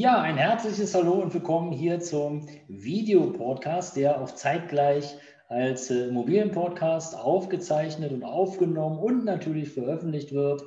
Ja, ein herzliches Hallo und willkommen hier zum Videopodcast, der auf zeitgleich als äh, Immobilienpodcast aufgezeichnet und aufgenommen und natürlich veröffentlicht wird.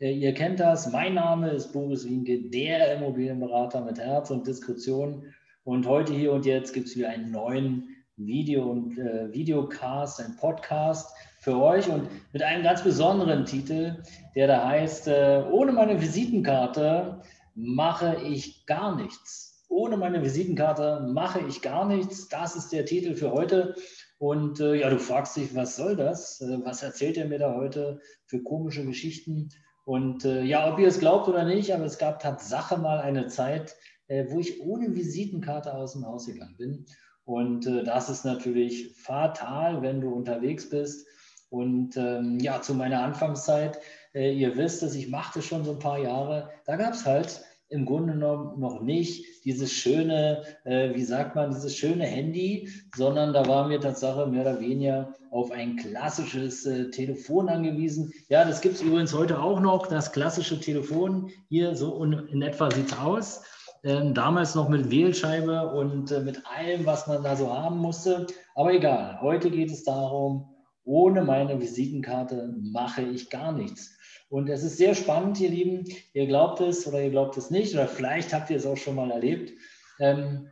Äh, ihr kennt das. Mein Name ist Boris Wienke, der Immobilienberater mit Herz und Diskretion. Und heute hier und jetzt gibt es wieder einen neuen Video- und äh, Videocast, einen Podcast für euch und mit einem ganz besonderen Titel, der da heißt, äh, ohne meine Visitenkarte mache ich gar nichts. Ohne meine Visitenkarte mache ich gar nichts. Das ist der Titel für heute. Und äh, ja, du fragst dich, was soll das? Äh, was erzählt er mir da heute für komische Geschichten? Und äh, ja, ob ihr es glaubt oder nicht, aber es gab Tatsache mal eine Zeit, äh, wo ich ohne Visitenkarte aus dem Haus gegangen bin. Und äh, das ist natürlich fatal, wenn du unterwegs bist. Und ähm, ja, zu meiner Anfangszeit, äh, ihr wisst es, ich machte schon so ein paar Jahre, da gab es halt im Grunde genommen noch nicht dieses schöne, äh, wie sagt man, dieses schöne Handy, sondern da waren wir tatsächlich mehr oder weniger auf ein klassisches äh, Telefon angewiesen. Ja, das gibt es übrigens heute auch noch, das klassische Telefon. Hier so in etwa sieht es aus. Ähm, damals noch mit Wählscheibe und äh, mit allem, was man da so haben musste. Aber egal, heute geht es darum, ohne meine Visitenkarte mache ich gar nichts. Und es ist sehr spannend, ihr Lieben. Ihr glaubt es oder ihr glaubt es nicht, oder vielleicht habt ihr es auch schon mal erlebt. Ähm,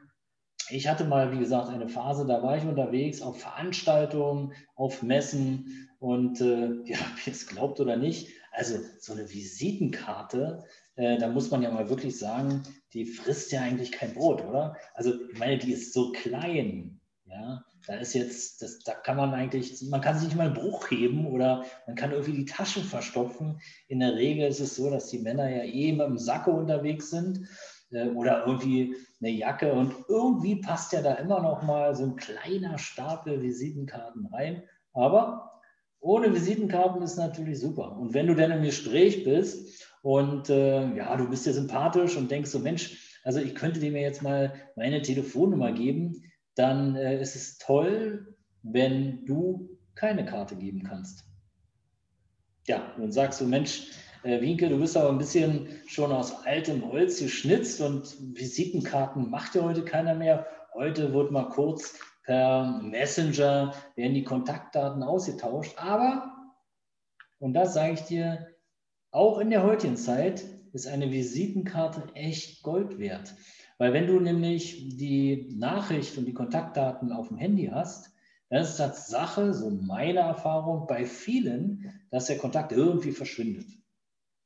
ich hatte mal, wie gesagt, eine Phase, da war ich unterwegs auf Veranstaltungen, auf Messen und äh, ja, ob ihr es glaubt oder nicht, also so eine Visitenkarte, äh, da muss man ja mal wirklich sagen, die frisst ja eigentlich kein Brot, oder? Also ich meine, die ist so klein, ja, da ist jetzt, das, da kann man eigentlich, man kann sich nicht mal einen Bruch heben oder man kann irgendwie die Taschen verstopfen. In der Regel ist es so, dass die Männer ja eh mit dem Sacke unterwegs sind äh, oder irgendwie eine Jacke und irgendwie passt ja da immer noch mal so ein kleiner Stapel Visitenkarten rein. Aber ohne Visitenkarten ist natürlich super. Und wenn du dann im Gespräch bist und äh, ja, du bist ja sympathisch und denkst so, Mensch, also ich könnte dir jetzt mal meine Telefonnummer geben, dann äh, ist es toll, wenn du keine Karte geben kannst. Ja, nun sagst du, Mensch, äh, Winke, du bist aber ein bisschen schon aus altem Holz geschnitzt und Visitenkarten macht ja heute keiner mehr. Heute wird mal kurz per Messenger werden die Kontaktdaten ausgetauscht. Aber, und das sage ich dir, auch in der heutigen Zeit ist eine Visitenkarte echt Gold wert. Weil wenn du nämlich die Nachricht und die Kontaktdaten auf dem Handy hast, dann ist das Sache, so meine Erfahrung, bei vielen, dass der Kontakt irgendwie verschwindet.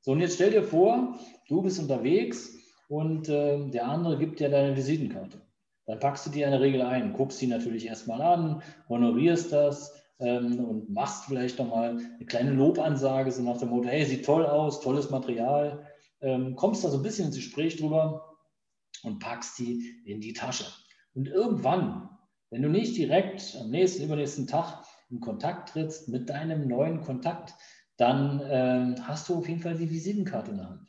So, und jetzt stell dir vor, du bist unterwegs und äh, der andere gibt dir deine Visitenkarte. Dann packst du die in der Regel ein, guckst sie natürlich erstmal an, honorierst das ähm, und machst vielleicht nochmal eine kleine Lobansage, so nach dem Motto, hey, sieht toll aus, tolles Material, ähm, kommst da so ein bisschen ins Gespräch drüber und packst die in die Tasche. Und irgendwann, wenn du nicht direkt am nächsten, übernächsten Tag in Kontakt trittst mit deinem neuen Kontakt, dann äh, hast du auf jeden Fall die Visitenkarte in der Hand.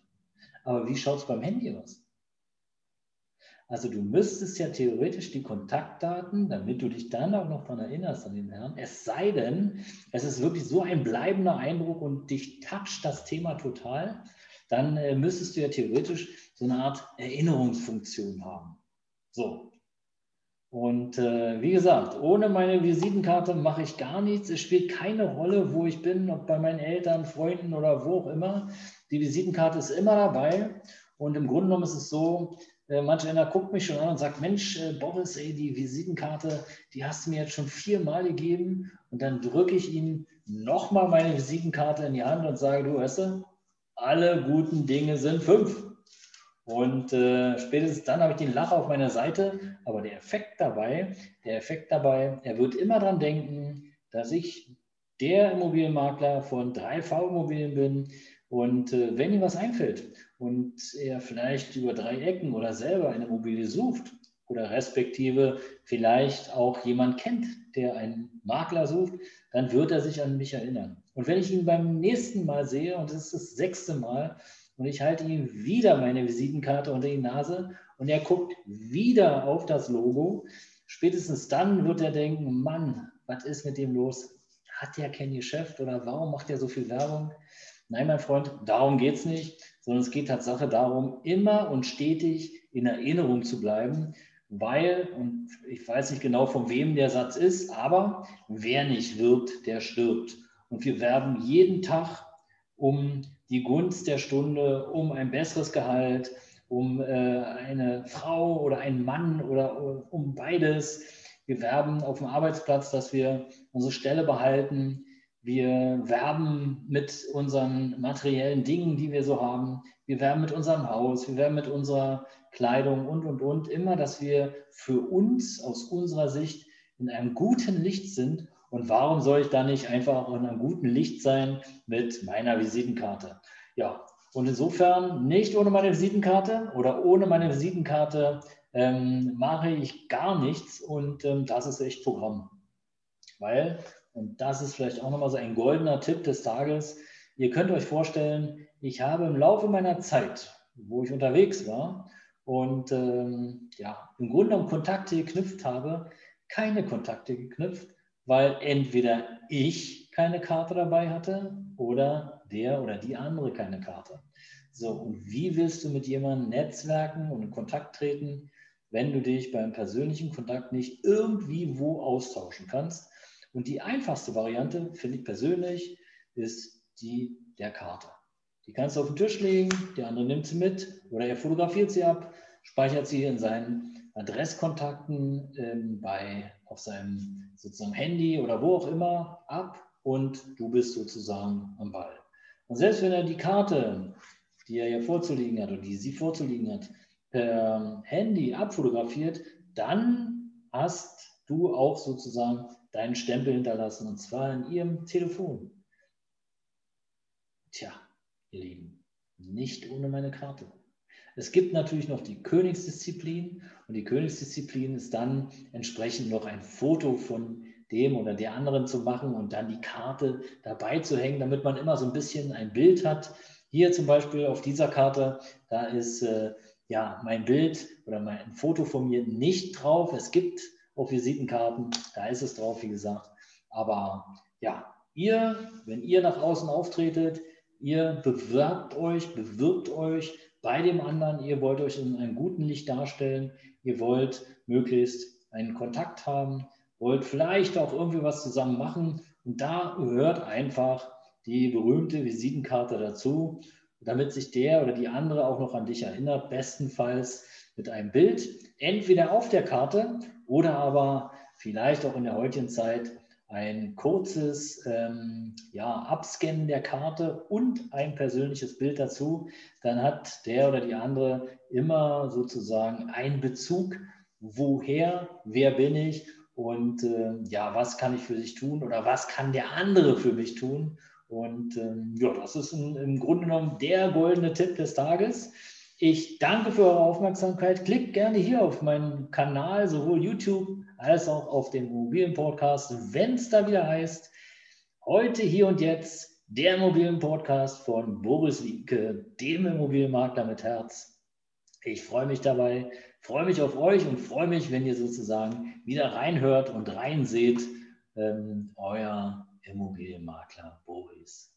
Aber wie schaut es beim Handy aus? Also du müsstest ja theoretisch die Kontaktdaten, damit du dich dann auch noch daran erinnerst an den Herrn, es sei denn, es ist wirklich so ein bleibender Eindruck und dich toucht das Thema total, dann äh, müsstest du ja theoretisch so eine Art Erinnerungsfunktion haben. So. Und äh, wie gesagt, ohne meine Visitenkarte mache ich gar nichts. Es spielt keine Rolle, wo ich bin, ob bei meinen Eltern, Freunden oder wo auch immer. Die Visitenkarte ist immer dabei. Und im Grunde genommen ist es so, äh, manch einer guckt mich schon an und sagt, Mensch, äh, Boris, ey, die Visitenkarte, die hast du mir jetzt schon viermal gegeben. Und dann drücke ich ihm nochmal meine Visitenkarte in die Hand und sage, du, weißt du, alle guten Dinge sind fünf. Und äh, spätestens dann habe ich den Lacher auf meiner Seite. Aber der Effekt dabei, der Effekt dabei, er wird immer daran denken, dass ich der Immobilienmakler von 3V Immobilien bin. Und äh, wenn ihm was einfällt und er vielleicht über drei Ecken oder selber eine Immobilie sucht oder respektive vielleicht auch jemand kennt, der einen Makler sucht, dann wird er sich an mich erinnern. Und wenn ich ihn beim nächsten Mal sehe, und das ist das sechste Mal, und ich halte ihm wieder meine Visitenkarte unter die Nase und er guckt wieder auf das Logo, spätestens dann wird er denken, Mann, was ist mit dem los? Hat der kein Geschäft oder warum macht er so viel Werbung? Nein, mein Freund, darum geht es nicht, sondern es geht Tatsache darum, immer und stetig in Erinnerung zu bleiben, weil, und ich weiß nicht genau, von wem der Satz ist, aber wer nicht wirbt, der stirbt. Und wir werben jeden Tag um die Gunst der Stunde, um ein besseres Gehalt, um äh, eine Frau oder einen Mann oder um beides. Wir werben auf dem Arbeitsplatz, dass wir unsere Stelle behalten. Wir werben mit unseren materiellen Dingen, die wir so haben. Wir werben mit unserem Haus. Wir werben mit unserer Kleidung und, und, und. Immer, dass wir für uns aus unserer Sicht in einem guten Licht sind. Und warum soll ich da nicht einfach in einem guten Licht sein mit meiner Visitenkarte? Ja, und insofern nicht ohne meine Visitenkarte oder ohne meine Visitenkarte ähm, mache ich gar nichts und ähm, das ist echt Programm. Weil und das ist vielleicht auch nochmal so ein goldener Tipp des Tages. Ihr könnt euch vorstellen, ich habe im Laufe meiner Zeit, wo ich unterwegs war und ähm, ja, im Grunde genommen Kontakte geknüpft habe, keine Kontakte geknüpft, weil entweder ich keine Karte dabei hatte oder der oder die andere keine Karte. So, und wie willst du mit jemandem netzwerken und in Kontakt treten, wenn du dich beim persönlichen Kontakt nicht irgendwie wo austauschen kannst? Und die einfachste Variante, finde ich persönlich, ist die der Karte. Die kannst du auf den Tisch legen, der andere nimmt sie mit oder er fotografiert sie ab, speichert sie in seinen Adresskontakten ähm, bei, auf seinem sozusagen Handy oder wo auch immer ab und du bist sozusagen am Ball. Und selbst wenn er die Karte, die er ja vorzulegen hat oder die sie vorzulegen hat, per Handy abfotografiert, dann hast du auch sozusagen deinen Stempel hinterlassen und zwar in ihrem Telefon. Tja, ihr Lieben, nicht ohne meine Karte. Es gibt natürlich noch die Königsdisziplin und die Königsdisziplin ist dann entsprechend noch ein Foto von dem oder der anderen zu machen und dann die Karte dabei zu hängen, damit man immer so ein bisschen ein Bild hat. Hier zum Beispiel auf dieser Karte, da ist äh, ja mein Bild oder mein Foto von mir nicht drauf. Es gibt auf Visitenkarten. Da ist es drauf, wie gesagt. Aber ja, ihr, wenn ihr nach außen auftretet, ihr bewerbt euch, bewirbt euch bei dem anderen, ihr wollt euch in einem guten Licht darstellen, ihr wollt möglichst einen Kontakt haben, wollt vielleicht auch irgendwie was zusammen machen. Und da gehört einfach die berühmte Visitenkarte dazu, damit sich der oder die andere auch noch an dich erinnert, bestenfalls mit einem Bild, entweder auf der Karte oder aber vielleicht auch in der heutigen Zeit ein kurzes ähm, ja, Abscannen der Karte und ein persönliches Bild dazu, dann hat der oder die andere immer sozusagen einen Bezug, woher, wer bin ich und äh, ja, was kann ich für sich tun oder was kann der andere für mich tun. Und ähm, ja, das ist ein, im Grunde genommen der goldene Tipp des Tages. Ich danke für eure Aufmerksamkeit. Klickt gerne hier auf meinen Kanal, sowohl YouTube als auch auf den mobilen Podcast, wenn es da wieder heißt, heute, hier und jetzt, der mobilen Podcast von Boris Wieke, dem Immobilienmakler mit Herz. Ich freue mich dabei, freue mich auf euch und freue mich, wenn ihr sozusagen wieder reinhört und reinseht. Ähm, euer Immobilienmakler Boris.